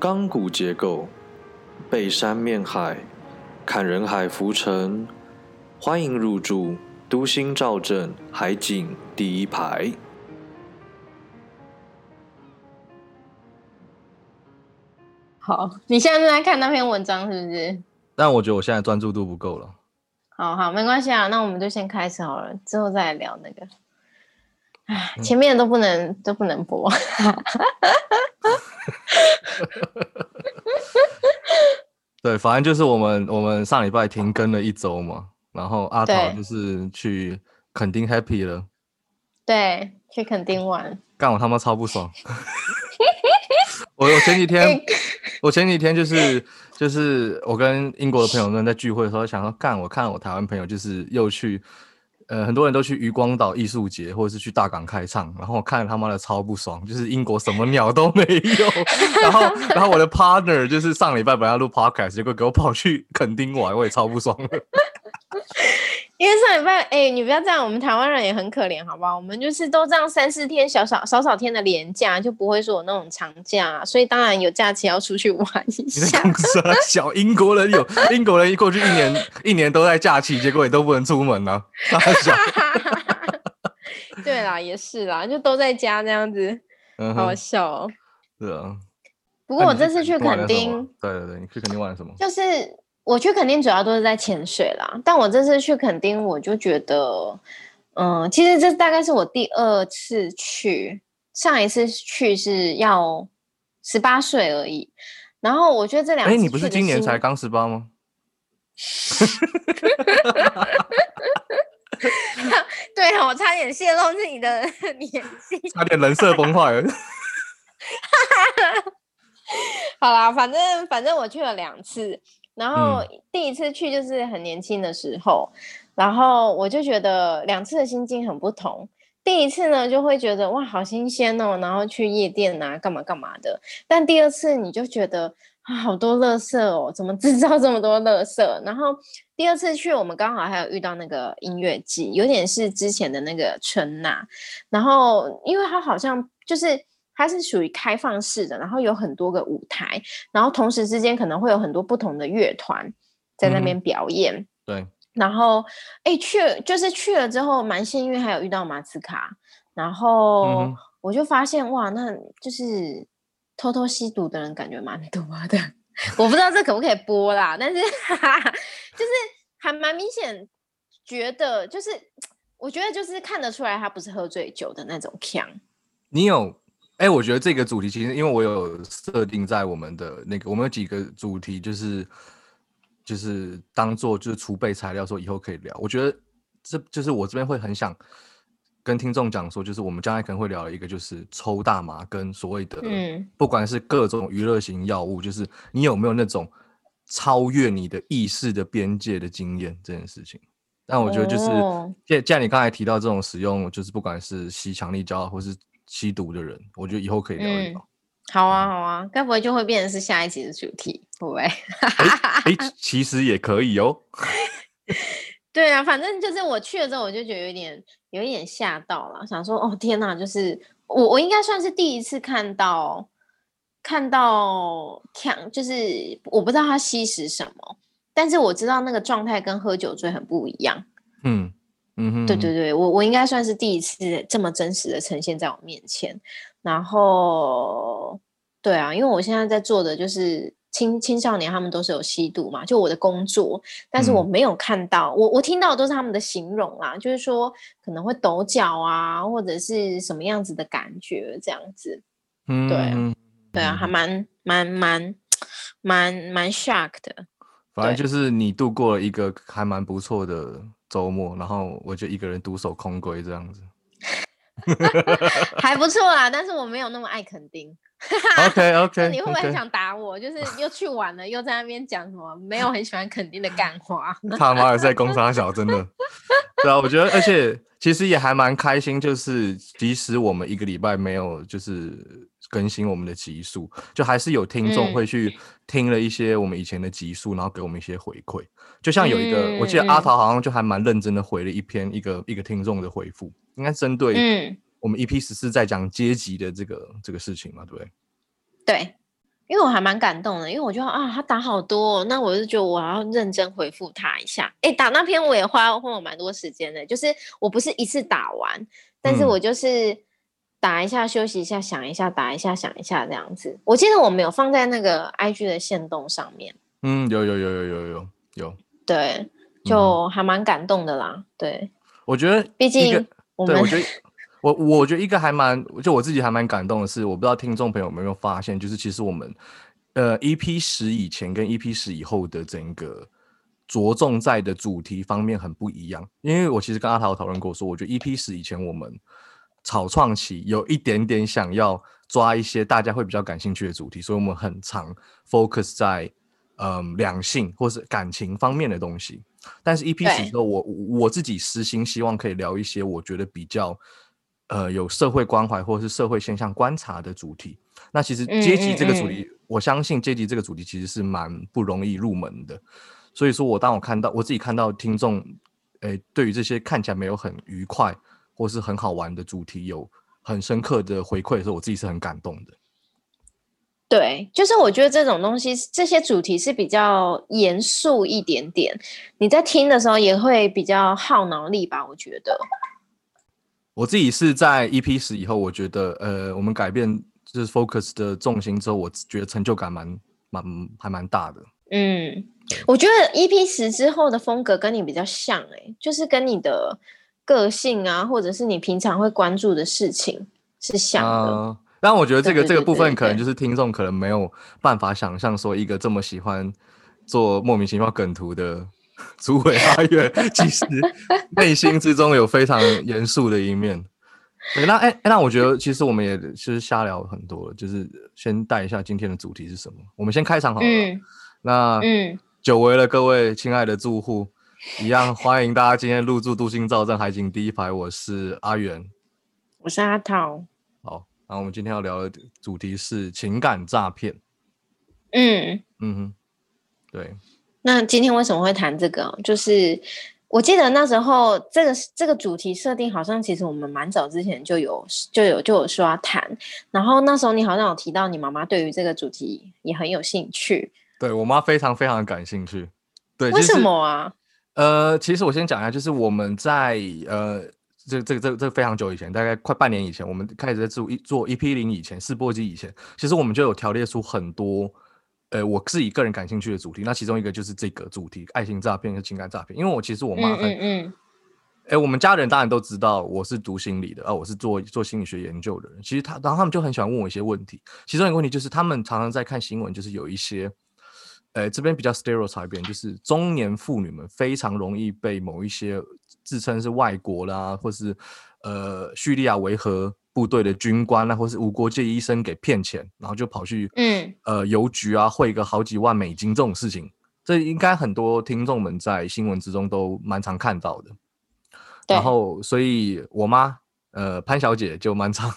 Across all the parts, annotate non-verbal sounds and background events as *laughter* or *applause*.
钢骨结构，背山面海，看人海浮沉。欢迎入住都心兆镇海景第一排。好，你现在正在看那篇文章是不是？但我觉得我现在专注度不够了。好好，没关系啊，那我们就先开始好了，之后再来聊那个。唉，前面的都不能都不能播。*laughs* *laughs* 对，反正就是我们我们上礼拜停更了一周嘛，然后阿桃就是去垦丁 happy 了。对，去垦丁玩。干我他妈超不爽。*laughs* 我我前几天我前几天就是就是我跟英国的朋友们在聚会的时候，想说干，我看我台湾朋友就是又去。呃，很多人都去渔光岛艺术节，或者是去大港开唱，然后我看了他妈的超不爽，就是英国什么鸟都没有，然后然后我的 partner 就是上礼拜本来要录 podcast，结果给我跑去垦丁玩，我也超不爽的。*laughs* 因为上礼拜，哎，你不要这样，我们台湾人也很可怜，好不好？我们就是都这样三四天，小少少少天的连假，就不会说有那种长假，所以当然有假期要出去玩一下。*laughs* 小英国人有英国人过去一年一年都在假期，结果也都不能出门呢。*laughs* 对啦，也是啦，就都在家这样子，好笑。是啊。不过我这次去垦丁，对对对，你去垦丁玩什么？就是。我去垦丁主要都是在潜水啦，但我这次去垦丁，我就觉得，嗯，其实这大概是我第二次去，上一次去是要十八岁而已。然后我觉得这两，哎，你不是今年才刚十八吗？*laughs* 对啊我差点泄露自己的 *laughs* 年纪，差点人设崩坏了。*laughs* 好啦，反正反正我去了两次。然后第一次去就是很年轻的时候，然后我就觉得两次的心境很不同。第一次呢，就会觉得哇，好新鲜哦，然后去夜店啊，干嘛干嘛的。但第二次你就觉得啊，好多垃圾哦，怎么制造这么多垃圾？然后第二次去，我们刚好还有遇到那个音乐季，有点是之前的那个春娜。然后因为它好像就是。它是属于开放式的，然后有很多个舞台，然后同时之间可能会有很多不同的乐团在那边表演。对，然后哎去就是去了之后蛮幸运，还有遇到马斯卡，然后我就发现哇，那就是偷偷吸毒的人感觉蛮多的。*laughs* 我不知道这可不可以播啦，但是就是还蛮明显，觉得就是 *tsk* 我觉得就是看得出来他不是喝醉酒的那种腔。你有？哎，我觉得这个主题其实，因为我有设定在我们的那个，我们有几个主题，就是就是当做就是储备材料，说以后可以聊。我觉得这就是我这边会很想跟听众讲说，就是我们将来可能会聊一个，就是抽大麻跟所谓的，嗯，不管是各种娱乐型药物，就是你有没有那种超越你的意识的边界的经验这件事情。但我觉得就是，既既然你刚才提到这种使用，就是不管是吸强力胶或是。吸毒的人，我觉得以后可以聊一聊。好啊，好啊，该不会就会变成是下一集的主题？会不会？*laughs* 哎，其实也可以哦。*laughs* 对啊，反正就是我去了之后，我就觉得有点有一点吓到了，想说哦天哪，就是我我应该算是第一次看到看到强，就是我不知道他吸食什么，但是我知道那个状态跟喝酒醉很不一样。嗯。嗯，对对对，我我应该算是第一次这么真实的呈现在我面前。然后，对啊，因为我现在在做的就是青青少年，他们都是有吸毒嘛，就我的工作，但是我没有看到，我我听到的都是他们的形容啦，就是说可能会抖脚啊，或者是什么样子的感觉这样子。嗯，对，对啊，还蛮蛮蛮蛮蛮 shock 的。反正就是你度过了一个还蛮不错的。周末，然后我就一个人独守空闺这样子，*laughs* 还不错啦。但是我没有那么爱肯定。OK *laughs* OK，你会不会很想打我？就是又去玩了，又在那边讲什么没有很喜欢肯定的干话。他妈的在工商小，真的。对啊，我觉得，而且其实也还蛮开心，就是即使我们一个礼拜没有就是更新我们的集数，就还是有听众会去听了一些我们以前的集数，然后给我们一些回馈。就像有一个，我记得阿桃好像就还蛮认真的回了一篇一个一个听众的回复，应该针对我们 EP 十四在讲阶级的这个这个事情嘛，对不对？对，因为我还蛮感动的，因为我觉得啊，他打好多，那我就觉得我要认真回复他一下。哎，打那篇我也花花我蛮多时间的，就是我不是一次打完，但是我就是打一下休息一下，想一下，打一下想一下这样子。我记得我没有放在那个 IG 的线动上面。嗯，有有有有有有有。对，就还蛮感动的啦。对，我觉得，毕竟我们。我我我觉得一个还蛮，就我自己还蛮感动的是，我不知道听众朋友有没有发现，就是其实我们，呃，EP 十以前跟 EP 十以后的整个着重在的主题方面很不一样。因为我其实跟阿桃讨论过，说我觉得 EP 十以前我们草创期有一点点想要抓一些大家会比较感兴趣的主题，所以我们很常 focus 在嗯两性或是感情方面的东西。但是 EP 十之后，我我自己私心希望可以聊一些我觉得比较。呃，有社会关怀或者是社会现象观察的主题，那其实阶级这个主题，我相信阶级这个主题其实是蛮不容易入门的。所以说我当我看到我自己看到听众，诶，对于这些看起来没有很愉快或是很好玩的主题有很深刻的回馈的时候，我自己是很感动的。对，就是我觉得这种东西，这些主题是比较严肃一点点，你在听的时候也会比较耗脑力吧？我觉得。我自己是在 EP 十以后，我觉得，呃，我们改变就是 focus 的重心之后，我觉得成就感蛮蛮还蛮大的。嗯，我觉得 EP 十之后的风格跟你比较像，哎，就是跟你的个性啊，或者是你平常会关注的事情是像的。但我觉得这个这个部分可能就是听众可能没有办法想象，说一个这么喜欢做莫名其妙梗图的。主委阿月其实内心之中有非常严肃的一面。对，那哎，那我觉得其实我们也是瞎聊很多了，就是先带一下今天的主题是什么。我们先开场好了。嗯。那嗯，久违了各位亲爱的住户，一样欢迎大家今天入住都心兆镇海景第一排。我是阿元，我是阿涛。好，那我们今天要聊的主题是情感诈骗。嗯嗯哼，对。那今天为什么会谈这个？就是我记得那时候这个这个主题设定，好像其实我们蛮早之前就有就有就有说要谈。然后那时候你好像有提到你妈妈对于这个主题也很有兴趣。对我妈非常非常感兴趣。对，为什么啊？呃，其实我先讲一下，就是我们在呃这这个这这非常久以前，大概快半年以前，我们开始在做一做 EP 零以前试播机以前，其实我们就有条列出很多。呃，我自己个人感兴趣的主题，那其中一个就是这个主题，爱情诈骗和情感诈骗。因为我其实我妈很，嗯哎，我们家人当然都知道我是读心理的，啊，我是做做心理学研究的人。其实他，然后他们就很喜欢问我一些问题。其中一个问题就是，他们常常在看新闻，就是有一些，呃，这边比较 stereotype，就是中年妇女们非常容易被某一些自称是外国啦，或是呃叙利亚维和。部队的军官啊，或是无国界医生给骗钱，然后就跑去嗯呃邮局啊汇个好几万美金这种事情，这应该很多听众们在新闻之中都蛮常看到的。然后，所以我妈呃潘小姐就蛮常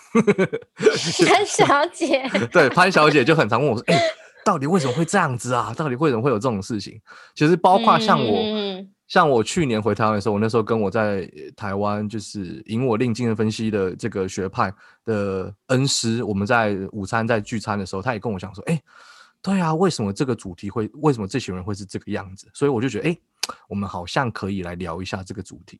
潘 *laughs* 小姐对潘小姐就很常问我说：“哎，到底为什么会这样子啊？到底为什么会有这种事情？”其实包括像我。像我去年回台湾的时候，我那时候跟我在台湾就是引我令精神分析的这个学派的恩师，我们在午餐在聚餐的时候，他也跟我讲说，哎，对啊，为什么这个主题会，为什么这群人会是这个样子？所以我就觉得，哎，我们好像可以来聊一下这个主题。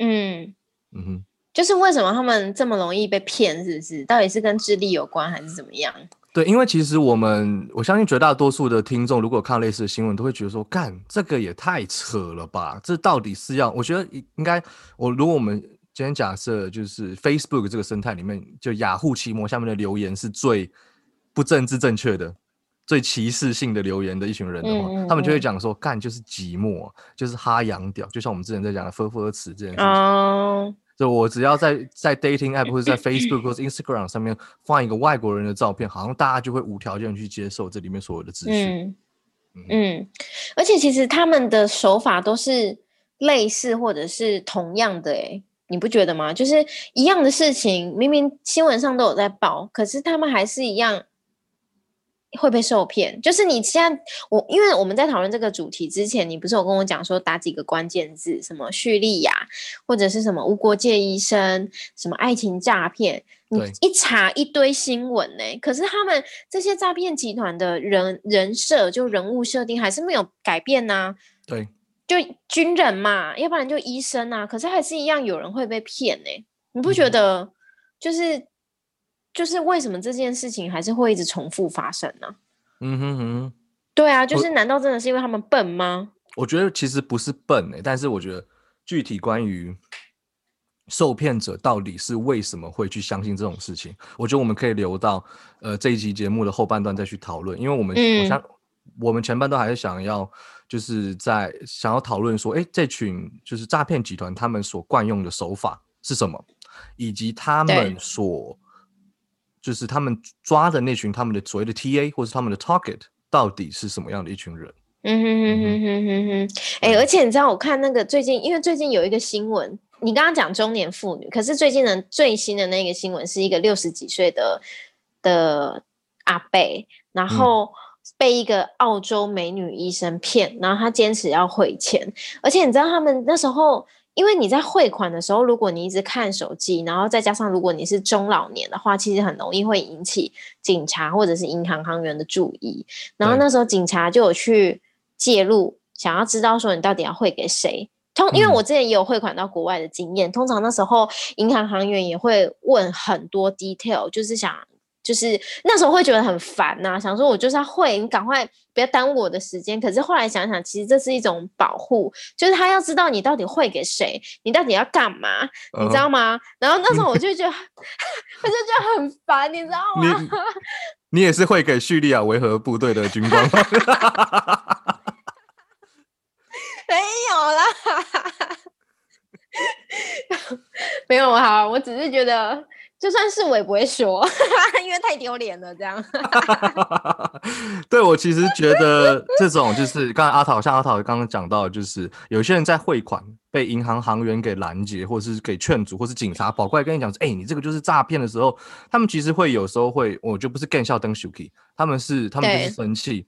嗯嗯哼，就是为什么他们这么容易被骗，是不是？到底是跟智力有关，还是怎么样？对，因为其实我们我相信绝大多数的听众，如果看类似的新闻，都会觉得说，干这个也太扯了吧？这到底是要？我觉得应该，我如果我们今天假设就是 Facebook 这个生态里面，就雅虎奇摩下面的留言是最不政治正确的、最歧视性的留言的一群人的话，他们就会讲说，干就是寂寞，就是哈洋屌，就像我们之前在讲的“呵呵词”这件事情。就我只要在在 dating app 或者在 *laughs* Facebook 或者 Instagram 上面放一个外国人的照片，好像大家就会无条件去接受这里面所有的资讯。嗯，而且其实他们的手法都是类似或者是同样的，哎，你不觉得吗？就是一样的事情，明明新闻上都有在报，可是他们还是一样会被受骗。就是你现在我，因为我们在讨论这个主题之前，你不是有跟我讲说打几个关键字，什么叙利亚或者是什么无国界医生，什么爱情诈骗，你一查一堆新闻呢、可是他们这些诈骗集团的人人设就人物设定还是没有改变呐、对，就军人嘛，要不然就医生啊，可是还是一样有人会被骗呢、你不觉嗯得？就是就是为什么这件事情还是会一直重复发生呢？嗯哼哼。对啊，就是难道真的是因为他们笨吗？我觉得其实不是笨诶、但是我觉得具体关于受骗者到底是为什么会去相信这种事情，我觉得我们可以留到呃这一期节目的后半段再去讨论，因为我们、嗯我想我们前半段还是想要就是在想要讨论说，哎，这群就是诈骗集团他们所惯用的手法是什么，以及他们所就是他们抓的那群他们的所谓的 TA 或是他们的 target 到底是什么样的一群人。嗯哼哼哼哼哼哼，哎、而且你知道，我看那个最近，因为最近有一个新闻，你刚刚讲中年妇女，可是最近的最新的那个新闻是一个六十几岁的的阿伯，然后被一个澳洲美女医生骗，然后他坚持要汇钱，而且你知道他们那时候。因为你在汇款的时候，如果你一直看手机，然后再加上如果你是中老年的话，其实很容易会引起警察或者是银行行员的注意。然后那时候警察就有去介入，想要知道说你到底要汇给谁。通，因为嗯我之前也有汇款到国外的经验，通常那时候银行行员也会问很多 detail，就是想，就是那时候会觉得很烦呐、想说我就是要会，你赶快不要耽误我的时间。可是后来想想，其实这是一种保护，就是他要知道你到底会给谁，你到底要干嘛，你知嗯道吗？然后那时候我就觉得，*laughs* 我就觉得很烦，你知道吗？你 *laughs* 你也是会给叙利亚维和部队的军官吗？*laughs* 没有啦，没有好，我只是觉得就算是我也不会说，*laughs* 因为太丢脸了。这样，*laughs* 对我其实觉得这种就是刚才阿桃像阿桃刚刚讲到，就是有些人在汇款被银行行员给拦截，或者是给劝阻，或是警察跑过来跟你讲说，哎、你这个就是诈骗的时候，他们其实会有时候会，我就不是更笑登 shuki，他们是他们就是对生气。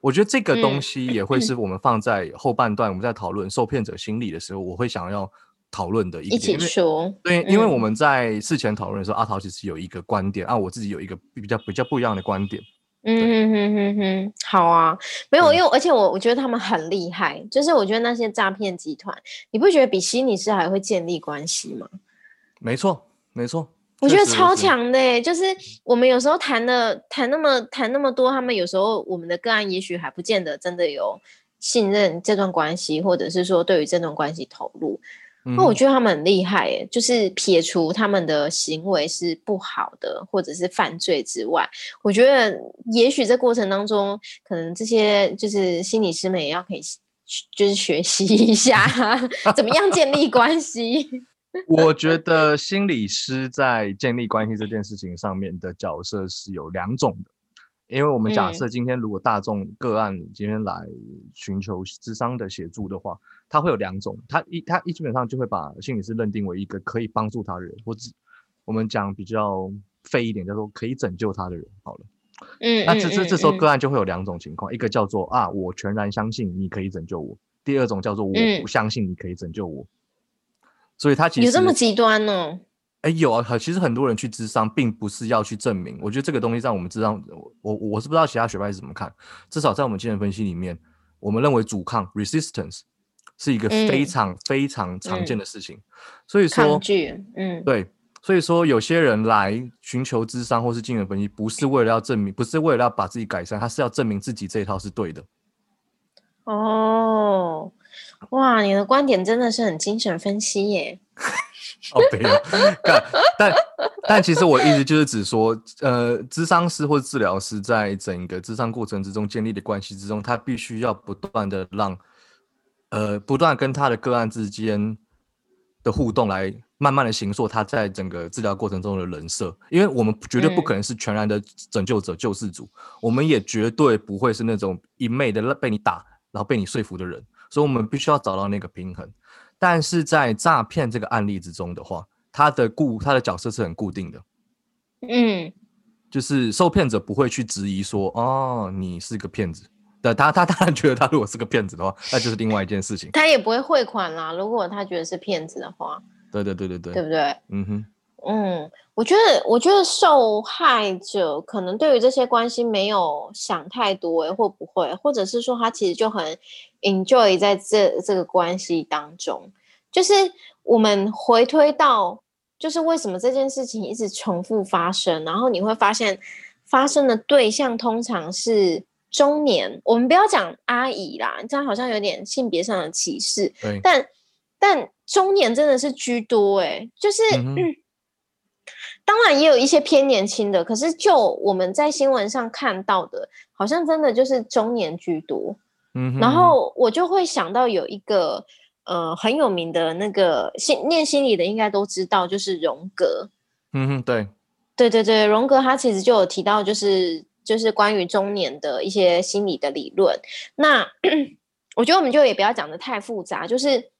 我觉得这个东嗯西也会是我们放在后半段，我们在讨论受骗者心理的时候，我会想要讨论的一个一起说，对，因为我嗯们在事前讨论的时候，阿桃其实有一个观点啊，我自己有一个比较比较不一样的观点。嗯哼哼哼哼，好啊，没有，因为而且我我觉得他们很厉害，就是我觉得那些诈骗集团，你不觉得比心理师还会建立关系吗？没错，没错，我觉得超。强的欸就是我们有时候谈的谈那么谈那么多，他们有时候我们的个案也许还不见得真的有信任这段关系，或者是说对于这段关系投入。嗯那我觉得他们很厉害耶，就是撇除他们的行为是不好的，或者是犯罪之外，我觉得也许这过程当中，可能这些就是心理师们也要可以就是学习一下 *laughs* 怎么样建立关系。*laughs* 我觉得心理师在建立关系这件事情上面的角色是有两种的，因为我们假嗯设今天如果大众个案今天来寻求智商的协助的话，他会有两种，他一他一基本上就会把心理师认定为一个可以帮助他的人，或者我们讲比较废一点，叫做可以拯救他的人。好了，嗯，那这这这时候嗯个案就会有两种情况，一个叫做啊，我全然相信你可以拯救我；第二种叫做我嗯不相信你可以拯救我。所以他其实有这么极端哦？哎，有啊，其实很多人去智商，并不是要去证明。我觉得这个东西在我们智商，我我我是不知道其他学派是怎么看。至少在我们精神分析里面，我们认为阻抗 resistance 是一个非嗯常、非常常见嗯的事情。所以说嗯，对，所以说有些人来寻求智商或是精神分析，不是为了要证明，不是为了要把自己改善，他是要证明自己这一套是对的。哦，哇，你的观点真的是很精神分析耶。*laughs* 哦，没有，但但但其实我的意思就是指说，呃，智商师或治疗师在整个智商过程之中建立的关系之中，他必须要不断的让，呃，不断跟他的个案之间的互动来慢慢的形塑他在整个治疗过程中的人设，因为我们绝对不嗯可能是全然的拯救者、救世主，我们也绝对不会是那种一昧的被你打，然后被你说服的人，所以我们必须要找到那个平衡。但是在诈骗这个案例之中的话，他的固他的角色是很固定的，嗯就是受骗者不会去质疑说，哦，你是个骗子。对他，他当然觉得他如果是个骗子的话，那就是另外一件事情。他也不会汇款啦。如果他觉得是骗子的话，对对对对对，对不对？嗯哼，嗯，我觉得，我觉得受害者可能对于这些关系没有想太多，诶，会不会？或者是说，他其实就很 enjoy 在这这个关系当中。就是我们回推到，就是为什么这件事情一直重复发生，然后你会发现，发生的对象通常是。中年，我们不要讲阿姨啦，这样好像有点性别上的歧视。对，但但中年真的是居多哎，就是当然也有一些偏年轻的，可是就我们在新闻上看到的，好像真的就是中年居多。嗯，然后我就会想到有一个呃很有名的那个心念心理的，应该都知道，就是荣格。嗯哼，对，对对对，荣格他其实就有提到，就是。就是关于中年的一些心理的理论，那 *clears throat* 我觉得我们就也不要讲的太复杂，就是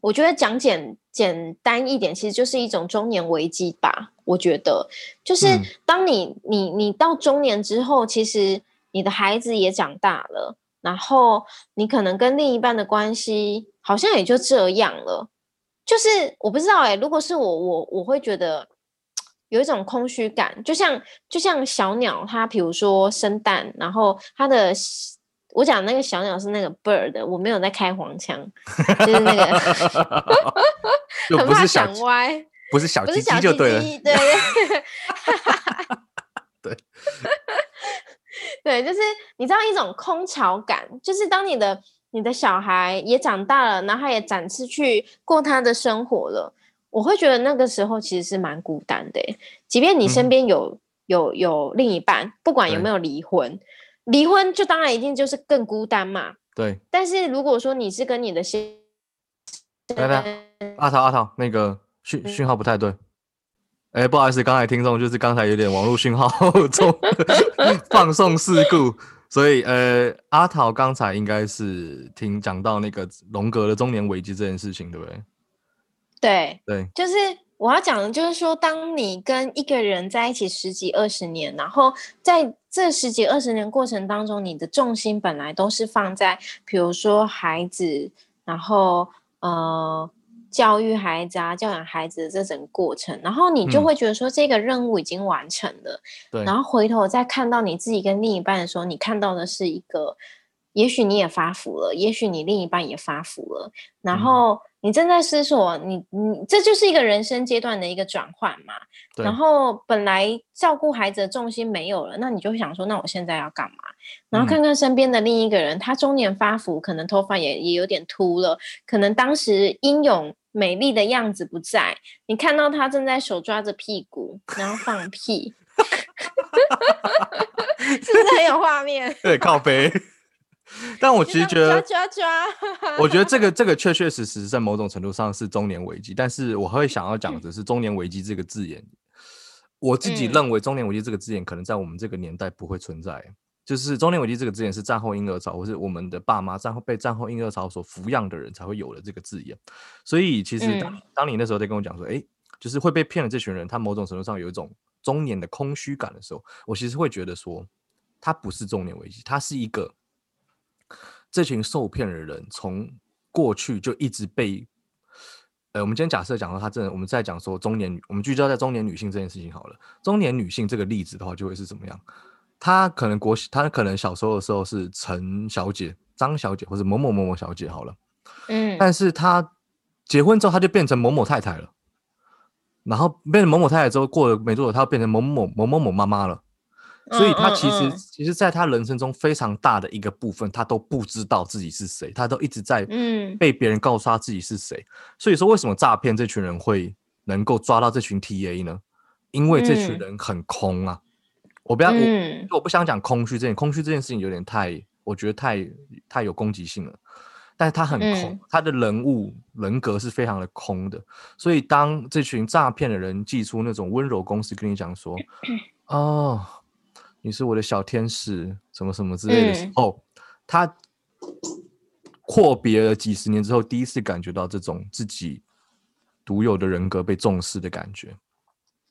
我觉得讲简简单一点，其实就是一种中年危机吧。我觉得，就是当你你你到中年之后，其实你的孩子也长大了，然后你可能跟另一半的关系好像也就这样了。就是我不知道哎，如果是我，我我会觉得。有一种空虚感，就像就像小鸟，它比如说生蛋，然后它的我讲那个小鸟是那个 bird，我没有在开黄腔，就是那个 *laughs* 很怕想歪，不是小鸡鸡就对了，对 *laughs* 对对，就是你知道一种空巢感，就是当你的你的小孩也长大了，然后他也展翅去过他的生活了。我会觉得那个时候其实是蛮孤单的，即便你身边有有有另一半，不管有没有离婚，离婚就当然一定就是更孤单嘛。对。但是如果说你是跟你的先，来来，阿桃阿桃，那个讯讯号不太对，哎，不好意思，刚才听众就是刚才有点网络讯号中 *laughs* 放送事故，所以呃，阿桃刚才应该是听讲到那个龙格的中年危机这件事情，对不对？对对，就是我要讲的，就是说，当你跟一个人在一起十几二十年，然后在这十几二十年过程当中，你的重心本来都是放在，比如说孩子，然后呃教育孩子啊，教养孩子的这整个过程，然后你就会觉得说，这个任务已经完成了。对，然后回头再看到你自己跟另一半的时候，你看到的是一个，也许你也发福了，也许你另一半也发福了，然后。你正在思索，你你这就是一个人生阶段的一个转换嘛。然后本来照顾孩子的重心没有了，那你就想说，那我现在要干嘛？然后看看身边的另一个人，他中年发福，可能头发也也有点秃了，可能当时英勇美丽的样子不在。你看到他正在手抓着屁股，然后放屁 *laughs* *laughs* 是不是很有画面？对，靠背。但我其实觉得，抓抓抓，我觉得这个 *laughs* 这个确确实实在某种程度上是中年危机。但是我会想要讲的是中年危机这个字眼，我自己认为中年危机这个字眼可能在我们这个年代不会存在。就是中年危机这个字眼是战后婴儿潮，或是我们的爸妈战后被战后婴儿潮所抚养的人才会有的这个字眼。所以其实当当你那时候在跟我讲说，哎，就是会被骗的这群人，他某种程度上有一种中年的空虚感的时候，我其实会觉得说，他不是中年危机，他是一个。这群受骗的人从过去就一直被，呃，我们今天假设讲到他真的，我们在讲说中年女，我们聚焦在中年女性这件事情好了。中年女性这个例子的话，就会是怎么样？她可能国，她可能小时候的时候是陈小姐、张小姐或者某某某某小姐好了，嗯，但是她结婚之后，她就变成某某太太了，然后变成某某太太之后，过了没多久，她变成某某某某某妈妈了。所以他其实，其实，在他人生中非常大的一个部分，他都不知道自己是谁，他都一直在被别人告诉他自己是谁。所以说，为什么诈骗这群人会能够抓到这群 TA 呢？因为这群人很空啊。我不要，我我不想讲空虚这件，空虚这件事情有点太，我觉得太太有攻击性了。但是他很空，他的人物人格是非常的空的。所以当这群诈骗的人寄出那种温柔公式跟你讲说，*clears throat* 哦。你是我的小天使，什么什么之类的时候，他阔别了几十年之后，第一次感觉到这种自己独有的人格被重视的感觉。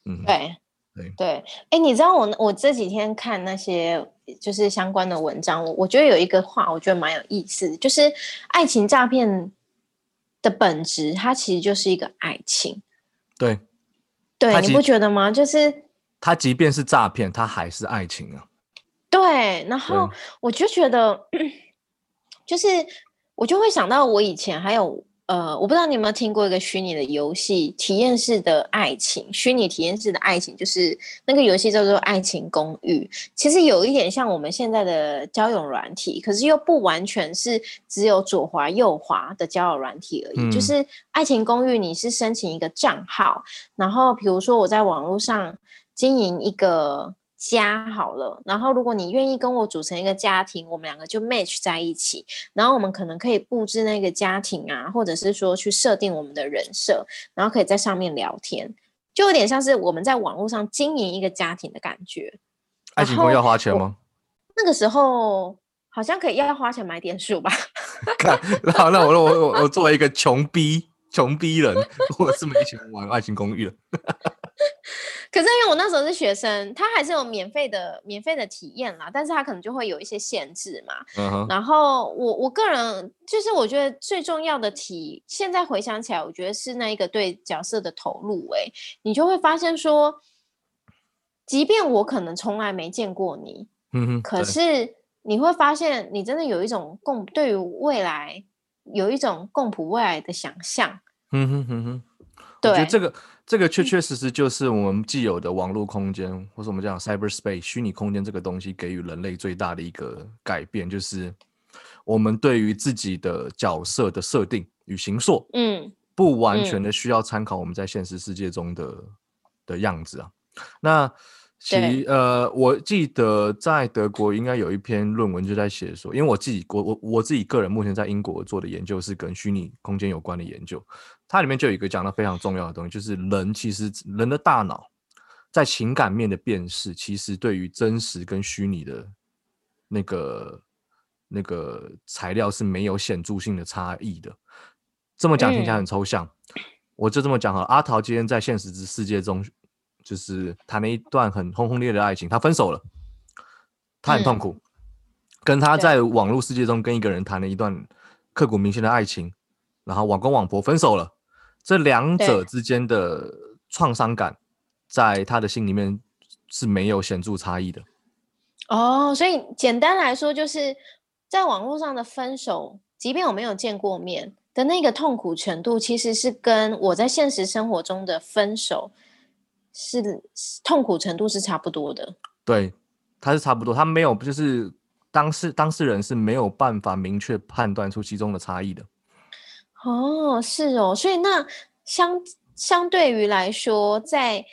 嗯，对对对，哎，你知道我我这几天看那些就是相关的文章，我我觉得有一个话，我觉得蛮有意思，就是爱情诈骗的本质，它其实就是一个爱情。对，对，你不觉得吗？就是他即便是诈骗，他还是爱情啊。对，然后我就觉得，就是我就会想到我以前还有呃，我不知道你有没有听过一个虚拟的游戏体验式的爱情，虚拟体验式的爱情就是那个游戏叫做《爱情公寓》，其实有一点像我们现在的交友软体，可是又不完全是只有左滑右滑的交友软体而已。就嗯是《爱情公寓》，你是申请一个账号，然后比如说我在网络上经营一个家好了，然后如果你愿意跟我组成一个家庭，我们两个就 match 在一起，然后我们可能可以布置那个家庭啊，或者是说去设定我们的人设，然后可以在上面聊天，就有点像是我们在网络上经营一个家庭的感觉。爱情公寓要花钱吗？那个时候好像可以要花钱买点数吧？*laughs* 看，那那我我我我作为一个穷逼穷逼人，我是没钱玩爱情公寓的。*laughs* 可是因为我那时候是学生，他还是有免费的免费的体验啦，但是他可能就会有一些限制嘛。然后我我个人就是我觉得最重要的题，现在回想起来，我觉得是那一个对角色的投入、欸。你就会发现说，即便我可能从来没见过你，嗯哼，可是你会发现，你真的有一种共对于未来有一种共谱未来的想象。嗯哼哼哼，我觉得对，这个这个确确实实就是我们既有的网络空间，或者我们讲 cyberspace 虚拟空间这个东西给予人类最大的一个改变，就是我们对于自己的角色的设定与形塑，嗯不完全嗯的需要参考我们在现实世界中的的样子啊。那其呃，我记得在德国应该有一篇论文就在写说，因为我自己我我我自己个人目前在英国做的研究是跟虚拟空间有关的研究，它里面就有一个讲到非常重要的东西，就是人其实人的大脑在情感面的辨识，其实对于真实跟虚拟的那个那个材料是没有显著性的差异的。这么讲听起来嗯很抽象，我就这么讲好了。阿桃今天在现实之世界中，就是谈了一段很轰轰烈烈的爱情，他分手了，他很痛嗯苦，跟他在网络世界中跟一个人谈了一段刻骨铭心的爱情，然后网公网婆分手了，这两者之间的创伤感，在他的心里面是没有显著差异的。哦，所以简单来说，就是在网络上的分手，即便我没有见过面的那个痛苦程度，其实是跟我在现实生活中的分手是是痛苦程度是差不多的。对，他是差不多，他没有就是当事当事人是没有办法明确判断出其中的差异的。哦，是哦，所以那相相对于来说，在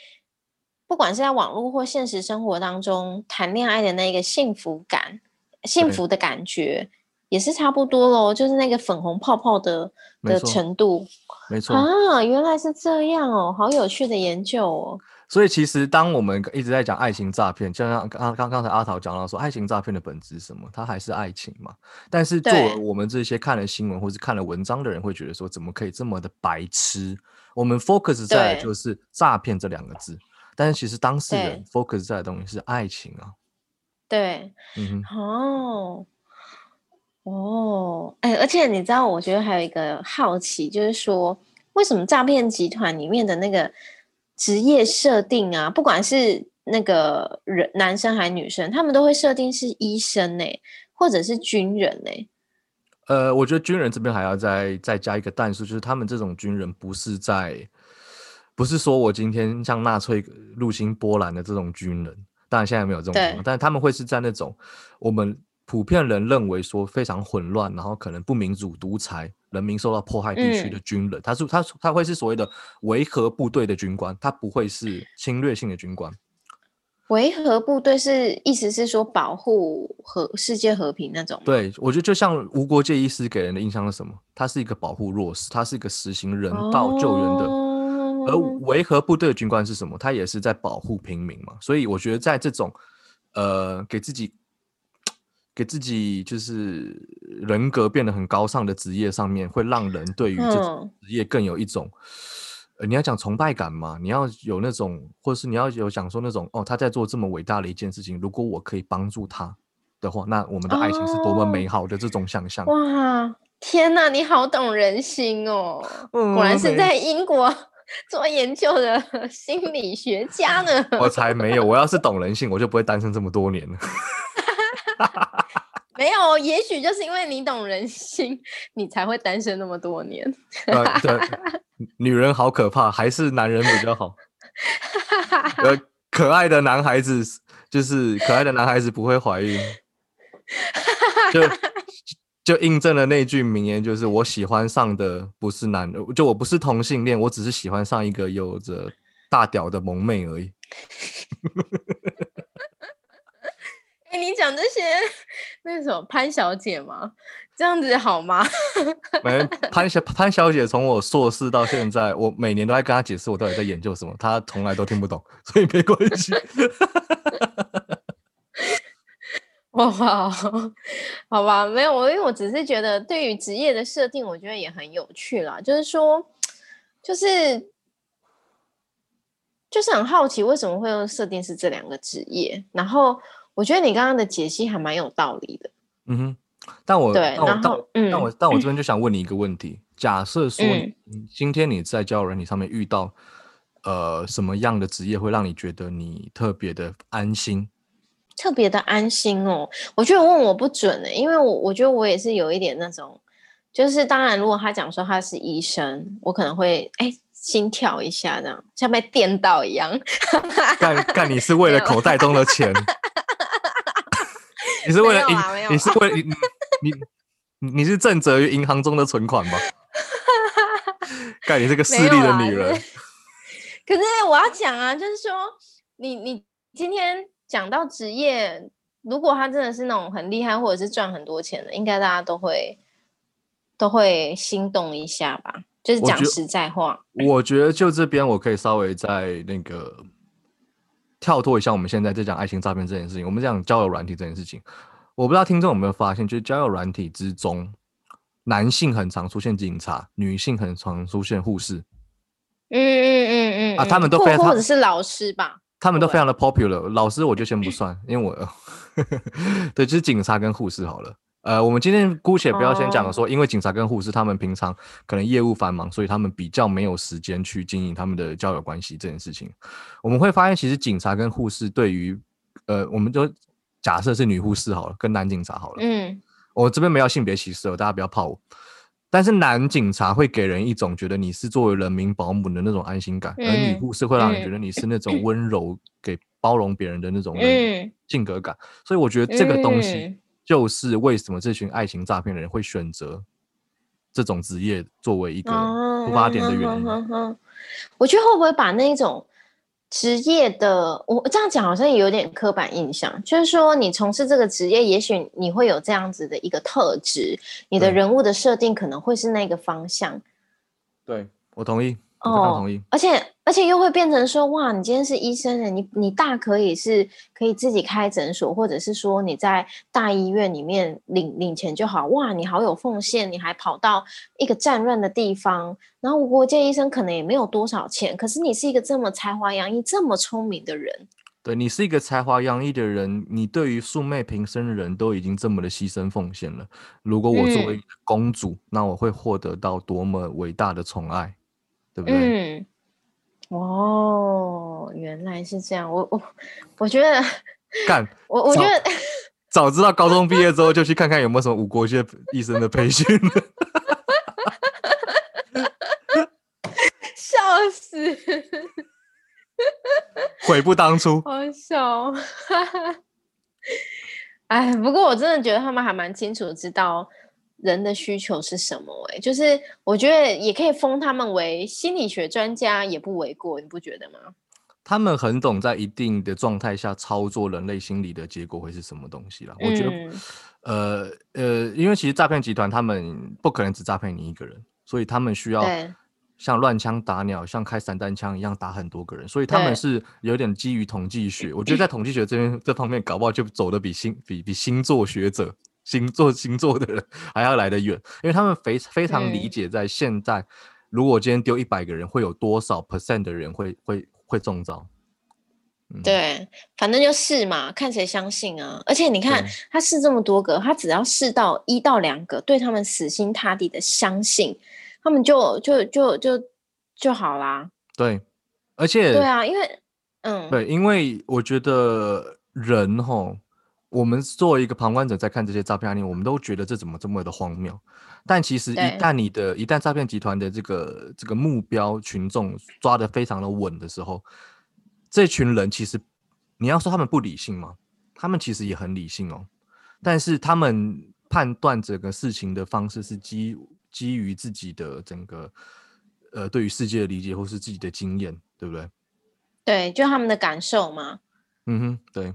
不管是在网络或现实生活当中谈恋爱的那个幸福感、幸福的感觉，也是差不多咯，就是那个粉红泡泡的的程度。没错，啊，原来是这样哦，好有趣的研究哦。所以其实当我们一直在讲爱情诈骗，就像刚刚刚才阿桃讲到说，爱情诈骗的本质是什么？它还是爱情嘛。但是作为我们这些看了新闻或是看了文章的人，会觉得说，怎么可以这么的白痴？我们 focus 在的就是诈骗这两个字，但是其实当事人 focus 在的东西是爱情啊。对，嗯哼，哦，哦，哎，而且你知道，我觉得还有一个好奇，就是说，为什么诈骗集团里面的那个职业设定啊，不管是那个人男生还是女生，他们都会设定是医生呢、或者是军人呢、呃，我觉得军人这边还要再再加一个但数，就是他们这种军人不是在，不是说我今天像纳粹入侵波兰的这种军人，当然现在没有这种情况，但是他们会是在那种我们普遍人认为说非常混乱，然后可能不民主、独裁、人民受到迫害地区的嗯军人，他是他他会是所谓的维和部队的军官，他不会是侵略性的军官。维和部队是意思是说保护和世界和平那种？对，我觉得就像无国界医师给人的印象是什么？他是一个保护弱势，他是一个实行人道救援的。而哦维和部队的军官是什么？他也是在保护平民嘛。所以我觉得在这种呃给自己给自己就是人格变得很高尚的职业上面，会让人对于这种嗯职业更有一种呃，你要讲崇拜感嘛，你要有那种，或者是你要有想说那种，哦，他在做这么伟大的一件事情，如果我可以帮助他的话，那我们的爱情是多么美好的这种想象。哇，天哪，你好懂人心哦！嗯果然是在英国 *laughs* 做研究的心理学家呢。我才没有，我要是懂人性，我就不会单身这么多年了。*laughs* 没有，也许就是因为你懂人心，你才会单身那么多年。呃，对，女人好可怕，还是男人比较好。呃，*laughs* 可爱的男孩子就是可爱的男孩子不会怀孕，就就印证了那句名言，就是我喜欢上的不是男人，就我不是同性恋，我只是喜欢上一个有着大屌的萌妹而已。*laughs* 哎、你讲这些那个什么潘小姐吗？这样子好吗？*laughs* 没潘小潘小姐从我硕士到现在，我每年都在跟她解释我到底在研究什么，她从来都听不懂，所以没关系。*laughs* 哇，*laughs* 好吧，没有我，因为我只是觉得对于职业的设定，我觉得也很有趣啦。就是说，就是就是很好奇为什么会用设定是这两个职业。然后我觉得你刚刚的解析还蛮有道理的。嗯哼，但我对但我但然后嗯我但我但我这边就想问你一个问题：假设说嗯今天你在交友软体上面遇到呃什么样的职业会让你觉得你特别的安心？特别的安心哦。我觉得问我不准的、因为我我觉得我也是有一点那种，就是当然，如果他讲说他是医生，我可能会哎心跳一下，这样像被电到一样。干干你是为了口袋中的钱，*laughs* 你是为了银，你是为了你你你你是正则于银行中的存款吧？*laughs* 干你是个势利的女人，可是我要讲啊，就是说，你你今天讲到职业，如果他真的是那种很厉害，或者是赚很多钱的，应该大家都会都会心动一下吧？就是讲实在话，我觉得就这边我可以稍微在那个跳脱一下，我们现在在讲爱情诈骗这件事情，我们讲交友软体这件事情，我不知道听众有没有发现，就是交友软体之中，男性很常出现警察，女性很常出现护士，嗯嗯嗯嗯啊他们都非常或者是老师吧？他们都非常的 popular。老师我就先不算，因为我 *laughs* 对，就是警察跟护士好了。呃，我们今天姑且不要先讲哦说，因为警察跟护士他们平常可能业务繁忙，所以他们比较没有时间去经营他们的交友关系这件事情。我们会发现，其实警察跟护士对于呃，我们就假设是女护士好了，跟男警察好了，嗯我这边没有性别歧视哦，大家不要怕我。但是男警察会给人一种觉得你是作为人民保姆的那种安心感，而女嗯护士会让人嗯觉得你是那种温柔、给包容别人的那种性格感。所以我觉得这个东西嗯就是为什么这群爱情诈骗的人会选择这种职业作为一个出发点的原因。*laughs* 我觉得会不会把那种职业的，我这样讲好像也有点刻板印象，就是说你从事这个职业，也许你会有这样子的一个特质，你的人物的设定可能会是那个方向。对我同意，哦同意。而且而且又会变成说，哇，你今天是医生的，你你大可以是可以自己开诊所，或者是说你在大医院里面领领钱就好，哇，你好有奉献，你还跑到一个战乱的地方，然后无国界医生可能也没有多少钱，可是你是一个这么才华洋溢、这么聪明的人，对你是一个才华洋溢的人，你对于素昧平生的人都已经这么的牺牲奉献了。如果我作为嗯。公主，那我会获得到多么伟大的宠爱，对不对？嗯，哦，原来是这样，我我我觉得，*laughs* 干，我我觉得。早知道高中毕业之后就去看看有没有什么五国学医生的培训。*laughs* 笑死，*laughs* 悔不当初。好笑哦。哎，不过我真的觉得他们还蛮清楚知道人的需求是什么、哎，就是我觉得也可以封他们为心理学专家，也不为过，你不觉得吗？他们很懂在一定的状态下操作人类心理的结果会是什么东西啦。我觉得，嗯呃呃，因为其实诈骗集团他们不可能只诈骗你一个人，所以他们需要像乱枪打鸟，像开散弹枪一样打很多个人，所以他们是有点基于统计学。我觉得在统计学这边这方面，搞不好就走的比星比比星座学者、星座 *laughs* 星座的人还要来得远，因为他们非非常理嗯解在现在如果今天丢一百个人，会有多少 percent 的人会会会中招？嗯，对，反正就试嘛，看谁相信啊。而且你看他试这么多个，他只要试到一到两个对他们死心塌地的相信，他们就就就就就好啦。对，而且对啊，因为嗯，对，因为我觉得人吼，我们作为一个旁观者在看这些诈骗案例，我们都觉得这怎么这么的荒谬。但其实一旦你的一旦诈骗集团的这个这个目标群众抓得非常的稳的时候，这群人其实你要说他们不理性吗？他们其实也很理性哦，但是他们判断整个事情的方式是基基于自己的整个呃对于世界的理解或是自己的经验，对不对？对，就他们的感受嘛。嗯哼，对。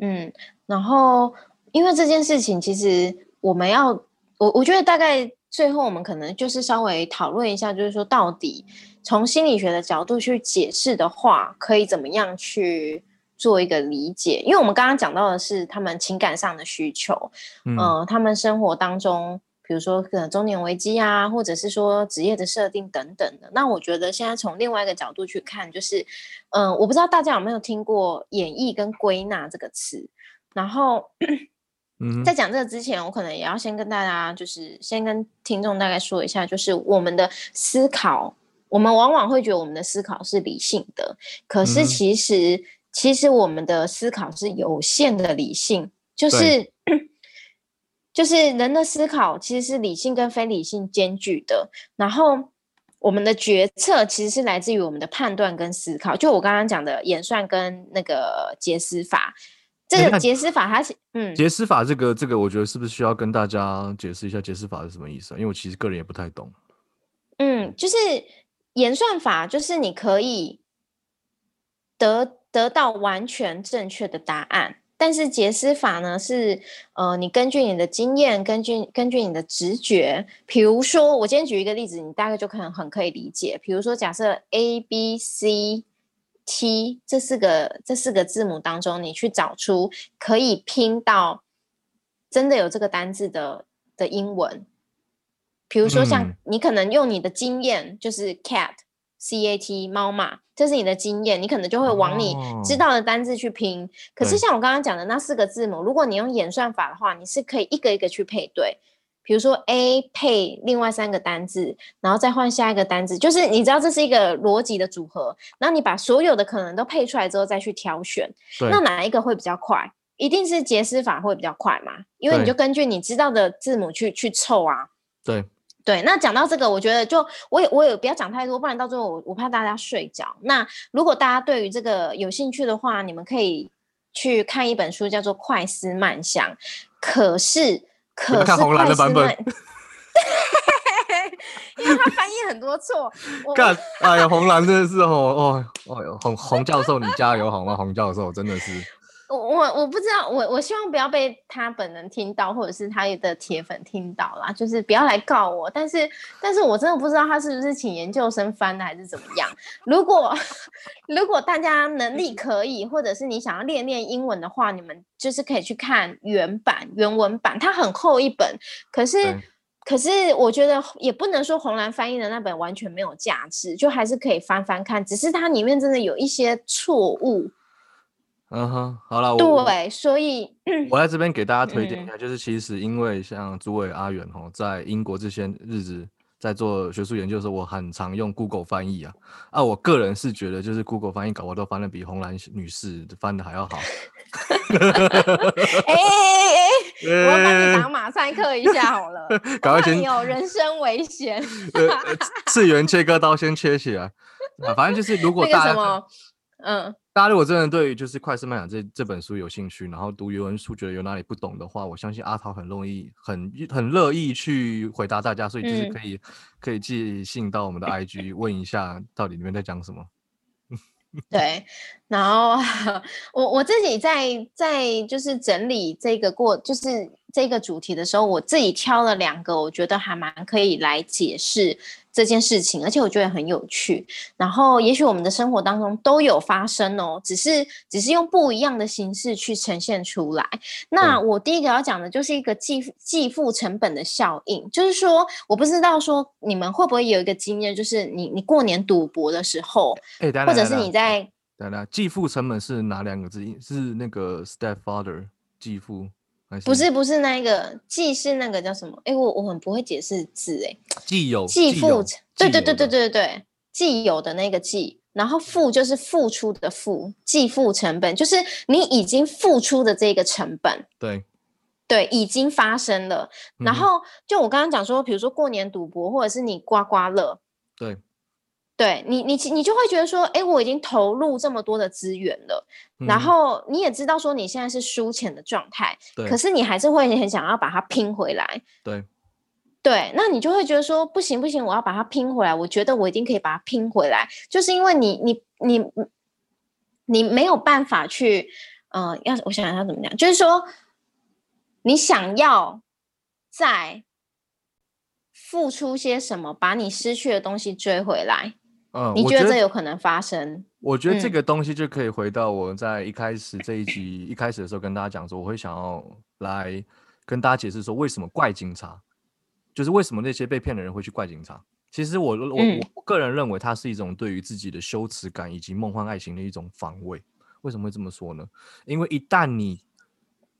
嗯，然后因为这件事情，其实我们要，我我觉得大概最后我们可能就是稍微讨论一下，就是说到底从心理学的角度去解释的话，可以怎么样去做一个理解？因为我们刚刚讲到的是他们情感上的需求，嗯呃，他们生活当中，比如说可能中年危机啊，或者是说职业的设定等等的。那我觉得现在从另外一个角度去看，就是，嗯、我不知道大家有没有听过“演绎”跟“归纳”这个词。然后嗯在讲这个之前，我可能也要先跟大家，就是先跟听众大概说一下，就是我们的思考，我们往往会觉得我们的思考是理性的，可是嗯其实、其实我们的思考是有限的理性，就是就是人的思考其实是理性跟非理性兼具的，然后。我们的决策其实是来自于我们的判断跟思考，就我刚刚讲的演算跟那个解思法。这个哎那解思法它是嗯，解释法这个这个，我觉得是不是需要跟大家解释一下解释法是什么意思啊？因为我其实个人也不太懂。嗯，就是演算法，就是你可以得得到完全正确的答案，但是解思法呢是呃，你根据你的经验，根据根据你的直觉，比如说我今天举一个例子，你大概就可能很可以理解。比如说，假设 A B C T 这四个这四个字母当中，你去找出可以拼到真的有这个单字的的英文，比如说像嗯你可能用你的经验，就是 cat c a t 猫嘛，这是你的经验，你可能就会往你知哦道的单字去拼。可是像我刚刚讲的那四个字母，如果你用演算法的话，你是可以一个一个去配对。比如说 A 配另外三个单字，然后再换下一个单字，就是你知道这是一个逻辑的组合，然后你把所有的可能都配出来之后再去挑选，那哪一个会比较快？一定是解释法会比较快嘛，因为你就根据你知道的字母去去凑啊。对，对，那讲到这个，我觉得就我也我也不要讲太多，不然到最后我我怕大家睡着。那如果大家对于这个有兴趣的话，你们可以去看一本书，叫做《快思慢想》。可是，可是看红蓝的版本 *laughs* 因为他翻译很多错。我干，*laughs* 哎呀，红蓝真的是哦哦哦呦，洪洪教授，你加油好吗？洪教授真的是，我我我不知道，我我希望不要被他本人听到，或者是他的铁粉听到啦，就是不要来告我。但是，但是我真的不知道他是不是请研究生翻的，还是怎么样。如果 *laughs* 如果大家能力可以，或者是你想要练练英文的话，你们就是可以去看原版原文版，它很厚一本，可是对。可是我觉得也不能说红蓝翻译的那本完全没有价值，就还是可以翻翻看，只是它里面真的有一些错误，嗯哼，好了，我对，所以我在这边给大家推荐一嗯下，就是其实因为像朱伟、阿远哦，在英国这些日子在做学术研究的时候，我很常用 Google 翻译啊。啊，我个人是觉得，就是 Google 翻译搞我都翻的比红蓝女士翻的还要好。*laughs* 哎哎哎哎，我要帮你呃打马赛克一下好了，*laughs* 赶快先有人身危险。次元切割刀先切起来。啊，反正就是如果那个大家嗯，大家如果真的对于就是《快思慢想这》这本书有兴趣，然后读原文书觉得有哪里不懂的话，我相信阿桃很容易、很很乐意去回答大家，所以就是嗯可以、可以寄信到我们的 IG 问一下到底里面在讲什么。*laughs* 对，然后我我自己在在就是整理这个过，就是这个主题的时候，我自己挑了两个，我觉得还蛮可以来解释这件事情，而且我觉得很有趣。然后，也许我们的生活当中都有发生哦，只是只是用不一样的形式去呈现出来。那我第一个要讲的就是一个计计付成本的效应，就是说，我不知道说你们会不会有一个经验，就是你你过年赌博的时候，或者是你在。对啦，继父成本是哪两个字？是那个 stepfather 继父还是？不是不是那个继是那个叫什么？哎，我我很不会解释字哎。继有继父，对对对对对对对，既有的那个继，然后付就是付出的付，继付成本就是你已经付出的这个成本。对对，已经发生了。然后就我刚刚讲说，比如说过年赌博，或者是你刮刮乐。对。对你，你你就会觉得说，哎，我已经投入这么多的资源了，然后你也知道说你现在是输钱的状态，可是你还是会很想要把它拼回来。对，对，那你就会觉得说，不行不行，我要把它拼回来。我觉得我一定可以把它拼回来，就是因为你你你你没有办法去，嗯，要我想想要怎么讲，就是说你想要在付出些什么，把你失去的东西追回来。嗯，你觉得这有可能发生？我觉得这个东西就可以回到我在一开始这一集一开始的时候跟大家讲说，我会想要来跟大家解释说，为什么怪警察，就是为什么那些被骗的人会去怪警察。其实我我我个人认为，它是一种对于自己的羞耻感以及梦幻爱情的一种防卫。为什么会这么说呢？因为一旦你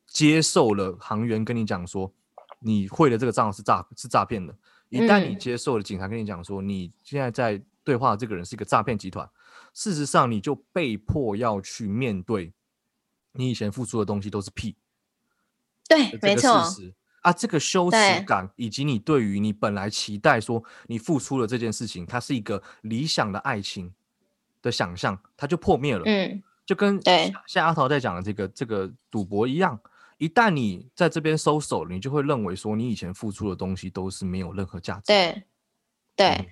接受了行员跟你讲说，你会的这个账是诈是诈骗的，一旦你接受了警察跟你讲说，你现在在对话的这个人是一个诈骗集团，事实上你就被迫要去面对，你以前付出的东西都是屁。对，没错。啊，这个羞耻感以及你对于你本来期待说你付出了这件事情，它是一个理想的爱情的想象，它就破灭了。嗯，就跟像阿桃在讲的这个这个赌博一样，一旦你在这边收手了，你就会认为说你以前付出的东西都是没有任何价值。对，对。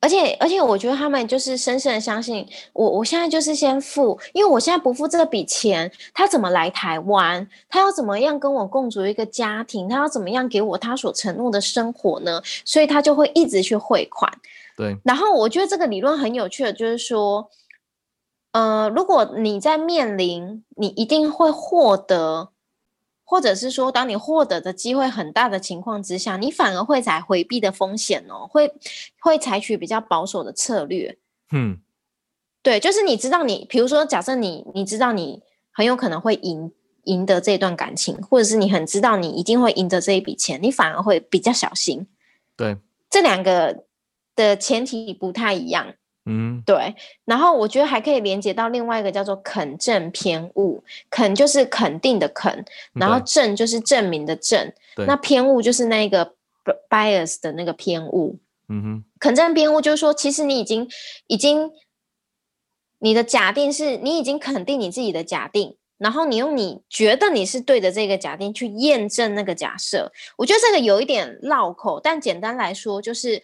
而且而且，我觉得他们就是深深的相信我。我现在就是先付，因为我现在不付这笔钱，他怎么来台湾？他要怎么样跟我共组一个家庭？他要怎么样给我他所承诺的生活呢？所以他就会一直去汇款。对。然后我觉得这个理论很有趣的，就是说，呃，如果你在面临你一定会获得。或者是说，当你获得的机会很大的情况之下，你反而会采回避的风险哦，会会采取比较保守的策略。嗯，对，就是你知道，你比如说，假设你你知道你很有可能会赢赢得这段感情，或者是你很知道你一定会赢得这一笔钱，你反而会比较小心。对，这两个的前提不太一样。嗯，对，然后我觉得还可以连接到另外一个叫做肯正偏误，肯就是肯定的肯，然后正就是证明的正，那偏误就是那个 bias 的那个偏误。嗯哼，肯正偏误就是说，其实你已经已经你的假定是你已经肯定你自己的假定，然后你用你觉得你是对的这个假定去验证那个假设。我觉得这个有一点绕口，但简单来说就是。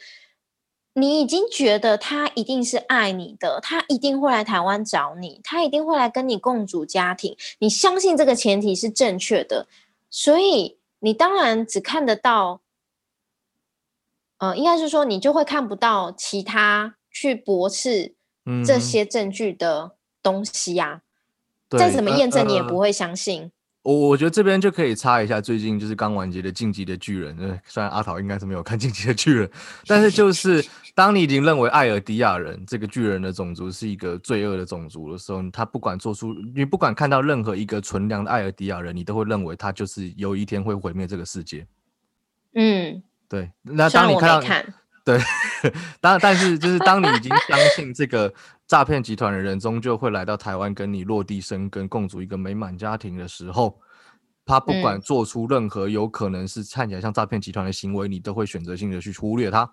你已经觉得他一定是爱你的，他一定会来台湾找你，他一定会来跟你共组家庭。你相信这个前提是正确的，所以你当然只看得到，呃，应该是说你就会看不到其他去驳斥这些证据的东西呀。再怎么验证，你也不会相信。我我觉得这边就可以插一下，最近就是刚完结的《晋级的巨人》。呃，虽然阿桃应该是没有看《晋级的巨人》，*laughs* 但是就是当你已经认为艾尔迪亚人这个巨人的种族是一个罪恶的种族的时候，他不管做出你不管看到任何一个纯良的艾尔迪亚人，你都会认为他就是有一天会毁灭这个世界。嗯，对。那当你看到，对，当但是就是当你已经相信这个。诈骗集团的人终究会来到台湾，跟你落地生根，共组一个美满家庭的时候，他不管做出任何有可能是看起来像诈骗集团的行为，你都会选择性的去忽略他，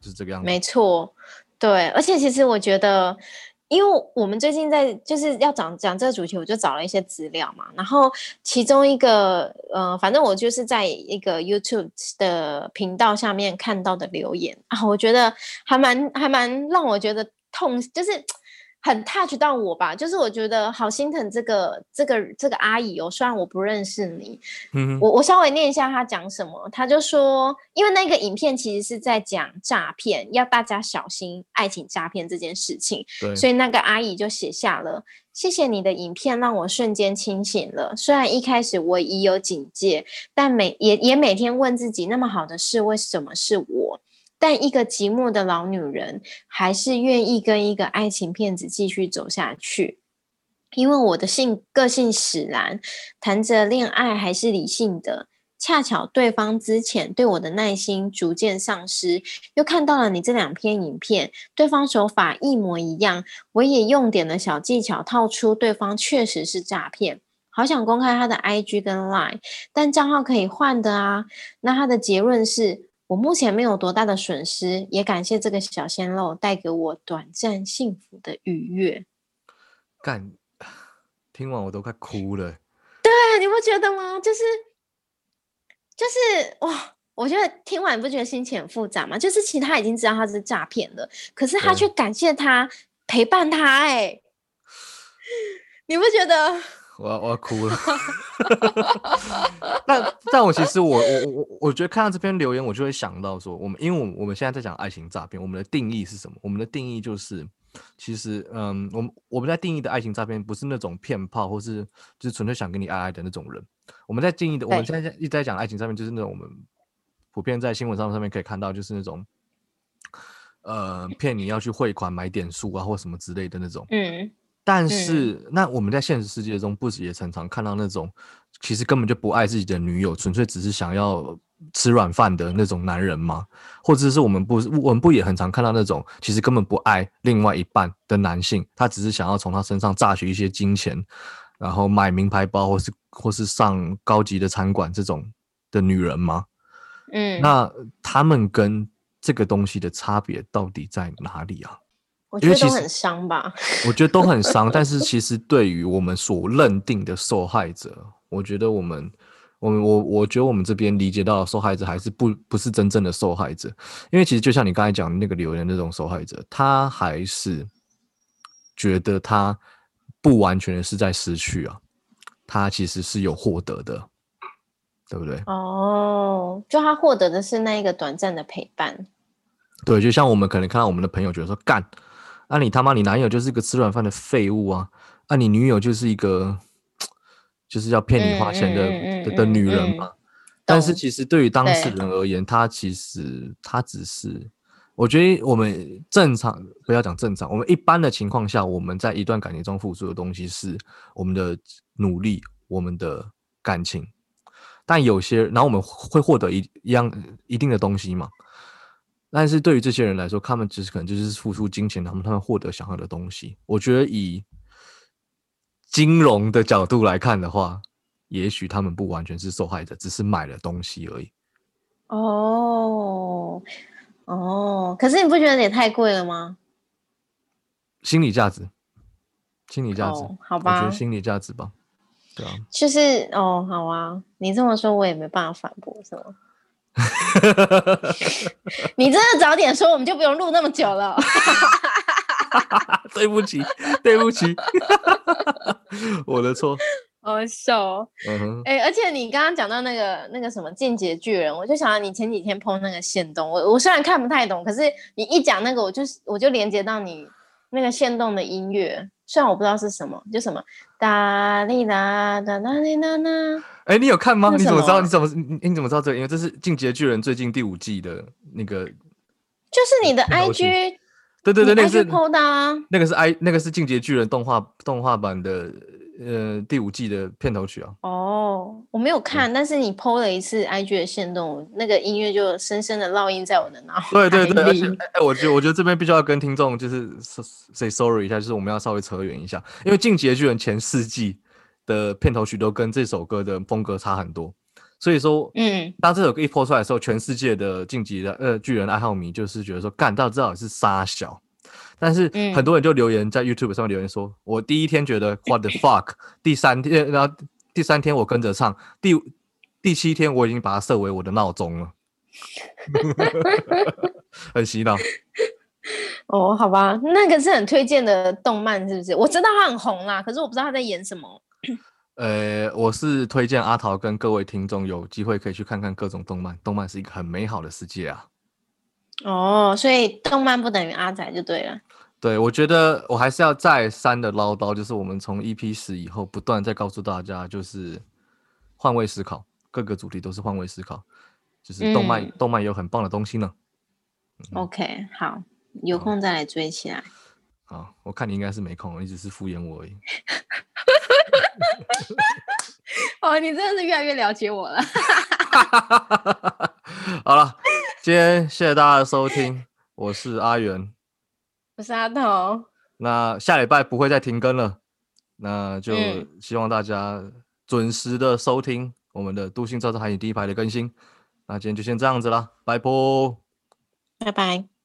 就是这个样子。没错，对，而且其实我觉得，因为我们最近在就是要讲讲这个主题，我就找了一些资料嘛，然后其中一个，呃，反正我就是在一个 YouTube 的频道下面看到的留言啊，我觉得还蛮还蛮让我觉得痛，就是。很 touch 到我吧，就是我觉得好心疼这个这个这个阿姨哦，虽然我不认识你，嗯，我我稍微念一下她讲什么，她就说，因为那个影片其实是在讲诈骗，要大家小心爱情诈骗这件事情，对，所以那个阿姨就写下了。谢谢你的影片，让我瞬间清醒了。虽然一开始我已有警戒，但每也也每天问自己，那么好的事为什么是我？但一个寂寞的老女人，还是愿意跟一个爱情骗子继续走下去。因为我的性个性使然，谈着恋爱还是理性的。恰巧对方之前对我的耐心逐渐丧失，又看到了你这两篇影片，对方手法一模一样，我也用点了小技巧套出对方确实是诈骗。好想公开他的 IG 跟 Line，但账号可以换的啊。那他的结论是我目前没有多大的损失，也感谢这个小鲜肉带给我短暂幸福的愉悦。干，听完我都快哭了。*laughs* 对，你不觉得吗？就是。就是哇，我觉得听完你不觉得心情很复杂吗？就是其实他已经知道他是诈骗了，可是他却感谢他陪伴他，哎，*laughs* 你不觉得？我要我要哭了。*laughs* 但但我其实我我我我觉得看到这篇留言，我就会想到说，我们因为我们我们现在在讲爱情诈骗，我们的定义是什么？我们的定义就是，其实嗯，我们我们在定义的爱情诈骗，不是那种骗炮，或是就是纯粹想跟你爱爱的那种人。我们在定义的，我们现在一直在讲爱情上面，就是那种我们普遍在新闻上上面可以看到，就是那种呃骗你要去汇款买点数啊，或什么之类的那种。嗯。但是，那我们在现实世界中，不是也常常看到那种其实根本就不爱自己的女友，纯粹只是想要吃软饭的那种男人吗？或者是我们不，我们不也很常看到那种其实根本不爱另外一半的男性，他只是想要从他身上榨取一些金钱？然后买名牌包，或是或是上高级的餐馆这种的女人吗？嗯，那他们跟这个东西的差别到底在哪里啊？我觉得都很伤吧。*laughs* 我觉得都很伤，但是其实对于我们所认定的受害者，我觉得我们，我们我我觉得我们这边理解到受害者还是不不是真正的受害者，因为其实就像你刚才讲的那个留言那种受害者，他还是觉得他。不完全是在失去啊，他其实是有获得的，对不对？哦，就他获得的是那一个短暂的陪伴。对，就像我们可能看到我们的朋友觉得说，干，啊你他妈你男友就是一个吃软饭的废物啊，啊你女友就是一个就是要骗你花钱的的女人嘛。但是其实对于当事人而言，他其实他只是。我觉得我们正常不要讲正常，我们一般的情况下，我们在一段感情中付出的东西是我们的努力，我们的感情。但有些，然后我们会获得一一样一定的东西嘛？但是对于这些人来说，他们只是可能就是付出金钱，他们他们获得想要的东西。我觉得以金融的角度来看的话，也许他们不完全是受害者，只是买了东西而已。哦。哦，可是你不觉得也太贵了吗？心理价值，心理价值，好吧，我觉得心理价值吧，对啊，就是哦，好啊，你这么说，我也没办法反驳，是吗？*laughs* 你真的早点说，我们就不用录那么久了。*laughs* 对不起，对不起，*laughs* 我的错。好笑，嗯哼，哎，而且你刚刚讲到那个那个什么进阶巨人，我就想到你前几天碰那个线动，我我虽然看不太懂，可是你一讲那个，我就我就连接到你那个线动的音乐，虽然我不知道是什么，就什么哒哩哒哒哒哩哒哒。哎，你有看吗？你怎么知道？你怎么你你怎么知道这个？因为这是进阶巨人最近第五季的那个，就是你的 IG，对对对，那个是 PO 的啊，那个是 I 那个是进阶巨人动画动画版的。呃，第五季的片头曲啊。哦，我没有看，但是你 PO 了一次 IG 的线动，那个音乐就深深的烙印在我的脑海对对对，而且哎，我觉得我觉得这边必须要跟听众就是 say sorry 一下，就是我们要稍微扯远一下，因为《进击的巨人》前四季的片头曲都跟这首歌的风格差很多，所以说，嗯，当这首歌一 PO 出来的时候，全世界的晋级的呃巨人爱好迷就是觉得说，干到知道是沙小。但是很多人就留言在 YouTube 上面留言说，我第一天觉得 *laughs* What the fuck，第三天，然后第三天我跟着唱，第第七天我已经把它设为我的闹钟了，*laughs* 很洗脑。*laughs* 哦，好吧，那个是很推荐的动漫，是不是？我知道它很红啦，可是我不知道他在演什么。呃，我是推荐阿桃跟各位听众有机会可以去看看各种动漫，动漫是一个很美好的世界啊。哦，所以动漫不等于阿仔就对了。对，我觉得我还是要再三的唠叨，就是我们从 EP 十以后不断在告诉大家，就是换位思考，各个主题都是换位思考，就是动漫，嗯动漫有很棒的东西呢。OK，好，有空再来追起来。好，我看你应该是没空，你只是敷衍我而已。*laughs* 哦，你真的是越来越了解我了。*laughs* 好了，今天谢谢大家的收听，我是阿元。我是阿头，那下礼拜不会再停更了，那就嗯希望大家准时的收听我们的《杜心照照海景第一排》的更新。那今天就先这样子啦，拜拜。拜拜。